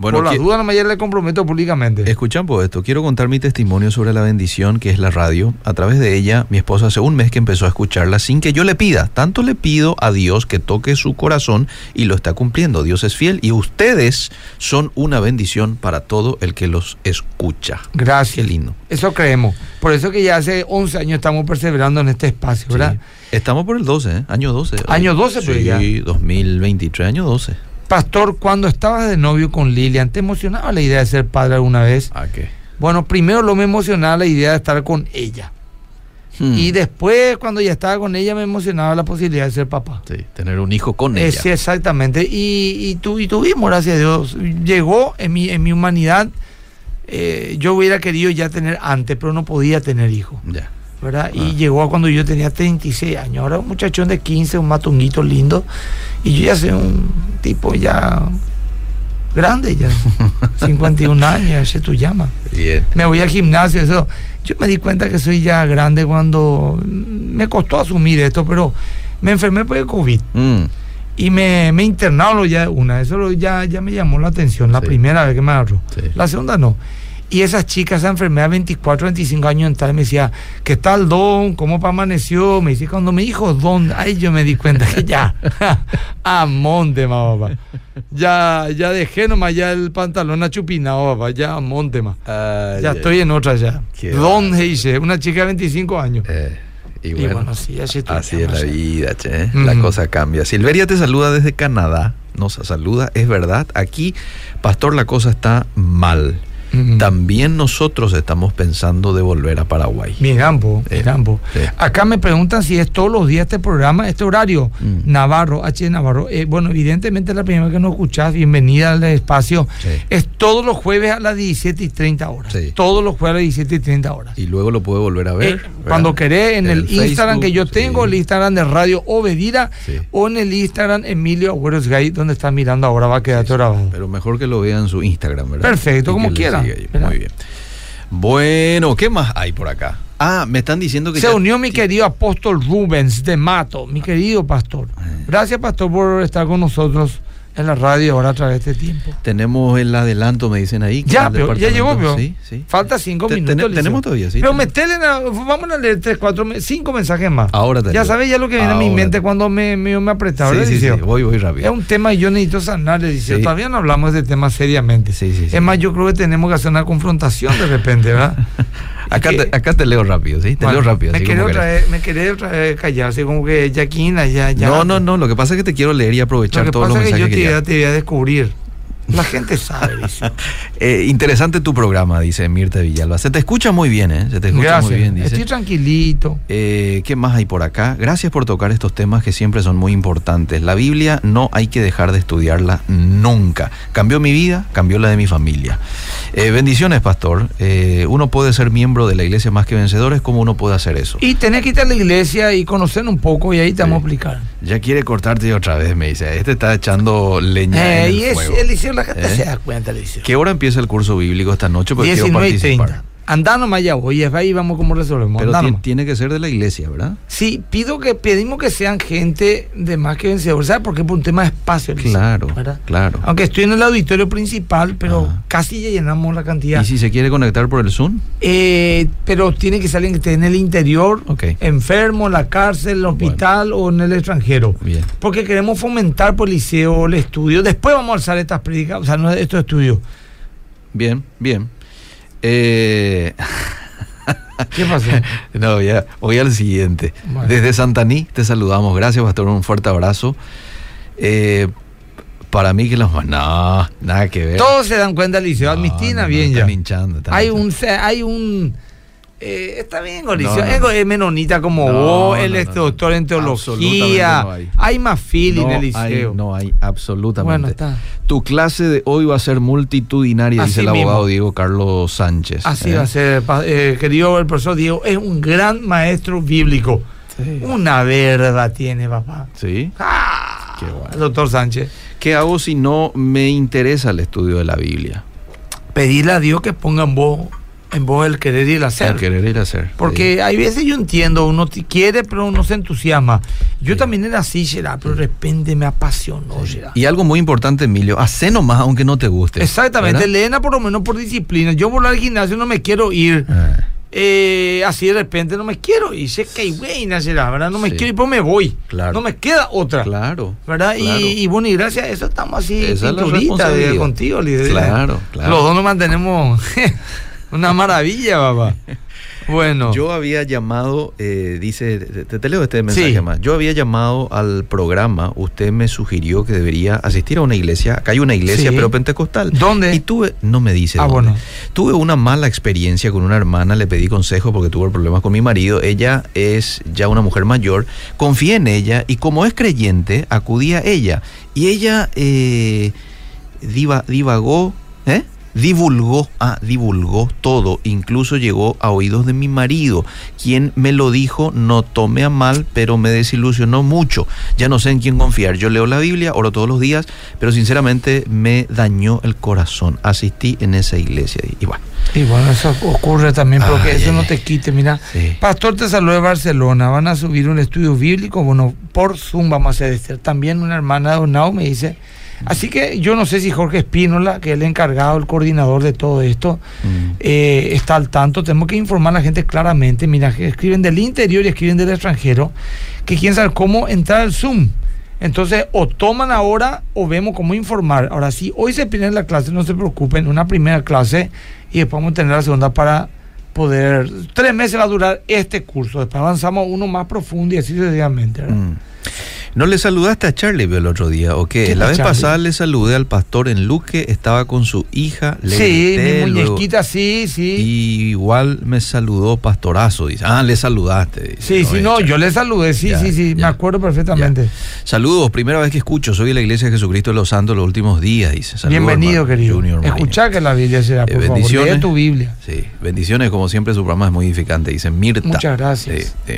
Bueno, Por las dudas, no me le comprometo públicamente. Escuchan por esto, quiero contar mi testimonio sobre la bendición que es la radio. A través de ella, mi esposa hace un mes que empezó a escucharla sin que yo le pida. Tanto le pido a Dios que toque su corazón y lo está cumpliendo. Dios es fiel y ustedes son una bendición para todo el que los escucha. Gracias. Qué lindo. Eso creemos. Por eso que ya hace 11 años estamos perseverando en este espacio, ¿verdad? Sí. Estamos por el 12, ¿eh? año 12. Año 12, pues, sí, ya. 2023, año 12. Pastor, cuando estabas de novio con Lilian, ¿te emocionaba la idea de ser padre alguna vez? ¿A qué? Bueno, primero lo me emocionaba la idea de estar con ella. Hmm. Y después, cuando ya estaba con ella, me emocionaba la posibilidad de ser papá. Sí, tener un hijo con Eh, ella. sí, exactamente. Y, y, tu- y tuvimos, gracias a Dios. Llegó en mi, en mi humanidad. eh, yo hubiera querido ya tener antes, pero no podía tener hijos. Ya. ¿Verdad? Ah. Y llegó a cuando yo tenía 36 años. Ahora un muchachón de 15, un matunguito lindo. Y yo ya soy un tipo ya grande, ya. 51 años, ya sé tu llama. Bien. Me voy al gimnasio, eso. Yo me di cuenta que soy ya grande cuando me costó asumir esto, pero me enfermé por el COVID. Mm, Y me, me internaron ya de una. Eso ya, ya me llamó la atención, la Sí. primera vez que me agarró. Sí. La segunda no. Y esas chicas, esa enfermedad, 24, 25 años entrada, me decía, ¿qué tal, Don? ¿Cómo amaneció? Me dice, cuando me dijo Don, ahí yo me di cuenta que ya, a monte, ma, papá. Ya, ya dejé nomás ya el pantalón achupinado, papá, ya a monte, ma. Ay, Ya ay. estoy en otra ya. Don, dice, una chica de 25 años. Eh, y Y bueno, sí, así estoy, así es la vida, che. ¿eh? La cosa cambia. Silveria te saluda desde Canadá. Nos saluda, es verdad. Aquí, pastor, la cosa está mal. También nosotros estamos pensando de volver a Paraguay. Miran, po, Eh, sí. Acá me preguntan si es todos los días este programa, este horario. Mm. Navarro, H Navarro. Eh, bueno, evidentemente la primera vez que nos escuchás. Bienvenida al espacio. Sí. Es todos los jueves a las 17 y 30 horas. Sí. Todos los jueves a las 17 y 30 horas. Y luego lo puede volver a ver. Eh, cuando querés, en el, Instagram Facebook, que yo tengo, el Instagram de Radio Obedira, o en el Instagram Emilio Agüeros Gay, donde está mirando ahora, va a quedar todo grabado. Pero mejor que lo vean en su Instagram, ¿verdad? Perfecto, Y como que ahí. ¿verdad? Muy bien. Bueno, ¿qué más hay por acá? Ah, me están diciendo que Se ya- unió mi querido apóstol Rubens de Mato, mi querido pastor. Eh. Gracias, pastor, por estar con nosotros en la radio ahora a través de este tiempo. Tenemos el adelanto, me dicen ahí. que Ya, pero ya llegó, pero Sí, sí. falta cinco Te- minutos. tenemos todavía, sí. Pero metele, vamos a leer tres, cuatro, cinco mensajes más. Ahora te Ya sabes ya lo que viene a mi mente te- cuando me, me, me apretaba. Sí, voy, voy rápido. Es un tema y yo necesito sanar, Liceo. Sí. Todavía no hablamos de este tema seriamente. Sí, sí, sí. Es más, yo creo que tenemos que hacer una confrontación de repente, ¿verdad? Acá, te, acá te leo rápido, ¿sí? Te Bueno, leo rápido. Me quedé, otra vez, me quedé otra vez callado, así como que Yaquina, ya, ya. No, no, no. Lo que pasa es que te quiero leer y Lo aprovechar que todos los pasa es que yo mensajes te, que ya. te iba a descubrir. La gente sabe, dice. Eh, interesante tu programa, dice Mirta Villalba. Se te escucha muy bien, ¿eh? Se te escucha Gracias. muy bien, dice. Estoy tranquilito. Eh, ¿Qué más hay por acá? Gracias por tocar estos temas que siempre son muy importantes. La Biblia no hay que dejar de estudiarla nunca. Cambió mi vida, cambió la de mi familia. Eh, bendiciones, pastor. Eh, uno puede ser miembro de la iglesia más que vencedores. ¿Cómo uno puede hacer eso? Y tenés que ir a la iglesia y conocer un poco y ahí te vamos a explicar. Ya quiere cortarte otra vez, me dice. Este está echando leña Eh, en el y es, fuego. La gente ¿Eh? se da cuenta, Eliseo. ¿Qué hora empieza el curso bíblico esta noche? Porque quiero 19 y participar. 30. Nomás ya voy, ahí vamos cómo resolvemos. Pero tiene que ser de la iglesia, ¿verdad? Sí, pido que pedimos que sean gente de más que vencedores. ¿Sabes por qué? Por un tema de espacio. Claro, ¿verdad? claro. Aunque estoy en el auditorio principal, pero Ah. casi ya llenamos la cantidad. ¿Y si se quiere conectar por el Zoom? Eh, pero tiene que ser alguien que esté en el interior, enfermo, en la cárcel, en el hospital o en el extranjero. Bien. Porque queremos fomentar por el liceo, el estudio. Después vamos a alzar estas prédicas, o sea, no estos estudios. Bien, bien. Eh, ¿Qué pasó? no, ya, voy al siguiente. Bueno. Desde Santaní te saludamos. Gracias, pastor. Un fuerte abrazo. Eh, para mí que los... No, nada que ver. Todos se dan cuenta, Liceo. No, Admitina no, bien ya. están hinchando, están Hay hinchando. un, hay un, eh, está bien, Liceo. No, no, es, no. es menonita como No, vos, él es doctor en teología. hay. hay. más feeling no en el hay, liceo. no hay, absolutamente. Bueno, está. Tu clase de hoy va a ser multitudinaria, Así dice el abogado mismo. Diego Carlos Sánchez. Así ¿eh? va a ser, eh, querido el profesor Diego, es un gran maestro bíblico. Sí. Una verdad tiene, papá. ¿Sí? Ah, Qué bueno. doctor Sánchez. ¿Qué hago si no me interesa el estudio de la Biblia? Pedirle a Dios que ponga en vos, en vos el querer y el hacer. El querer ir a hacer. Porque hay veces yo entiendo, uno quiere, pero uno se entusiasma. Yo Sí. también era así, Gerard, pero de repente me apasionó, Gerard. Y algo muy importante, Emilio, hacé nomás aunque no te guste. Exactamente, ¿verdad? Elena por lo menos por disciplina. Yo volar al gimnasio no me quiero ir. Ah, eh, así de repente no me quiero ir. Sé que hay buena, Gerard, ¿verdad? No me Sí. quiero ir, pues me voy. Claro. No me queda otra. Claro. ¿Verdad? claro. Y, y bueno, y gracias a eso estamos así, Esa es la de, contigo, líder. Claro, claro. Los dos nos mantenemos una maravilla, papá. Bueno. Yo había llamado, eh, dice, te, te leo este mensaje Sí. más. Yo había llamado al programa, usted me sugirió que debería asistir a una iglesia. Acá hay una iglesia, Sí. pero pentecostal. ¿Dónde? Y tuve, no me dice Ah, dónde. bueno. Tuve una mala experiencia con una hermana, le pedí consejo porque tuve problemas con mi marido. Ella es ya una mujer mayor, confié en ella y como es creyente, acudí a ella. Y ella eh, diva- divagó. Divulgó, ah, divulgó todo, incluso llegó a oídos de mi marido, quien me lo dijo, no tome a mal, pero me desilusionó mucho. Ya no sé en quién confiar. Yo leo la Biblia, oro todos los días, pero sinceramente me dañó el corazón. Asistí en esa iglesia y, bueno. Y bueno, eso ocurre también, pero que Ay, eso no te quite. Mira, Sí. Pastor te saluda de Barcelona. Van a subir un estudio bíblico. Bueno, por Zoom vamos a hacer este. También una hermana de Donau me dice. Así que yo no sé si Jorge Espínola, que es el encargado, el coordinador de todo esto, Mm. eh, está al tanto. Tenemos que informar a la gente claramente. Mira, que escriben del interior y escriben del extranjero, que quieren saber cómo entrar al Zoom. Entonces, o toman ahora o vemos cómo informar. Ahora, si hoy se pide la clase, no se preocupen, una primera clase y después vamos a tener la segunda para poder. Tres meses va a durar este curso. Después avanzamos uno más profundo y así sucesivamente. ¿verdad? Mm. ¿No le saludaste a Charlie el otro día o qué? ¿Qué La vez Charlie? pasada le saludé al pastor en Luque, estaba con su hija, le sí, grité, mi luego- muñequita, sí, sí. y igual me saludó pastorazo, dice. Ah, le saludaste. dice. Sí, sí, no, Charlie. yo le saludé, sí, Ya, sí, sí, me acuerdo perfectamente. Saludos, primera vez que escucho, soy de la Iglesia de Jesucristo de los Santos los últimos días, dice. Saludos, Bienvenido, hermano querido. Junior. Escuchá que la Biblia Eh, por favor. bendiciones. Lee tu Biblia. Sí, bendiciones, como siempre su programa es muy edificante, dice Mirta. Muchas gracias. Sí, sí.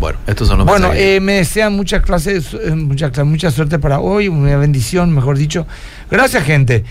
Bueno, estos son los Bueno, eh, me desean muchas clases, eh, mucha, mucha suerte para hoy, una bendición, mejor dicho. Gracias, gente.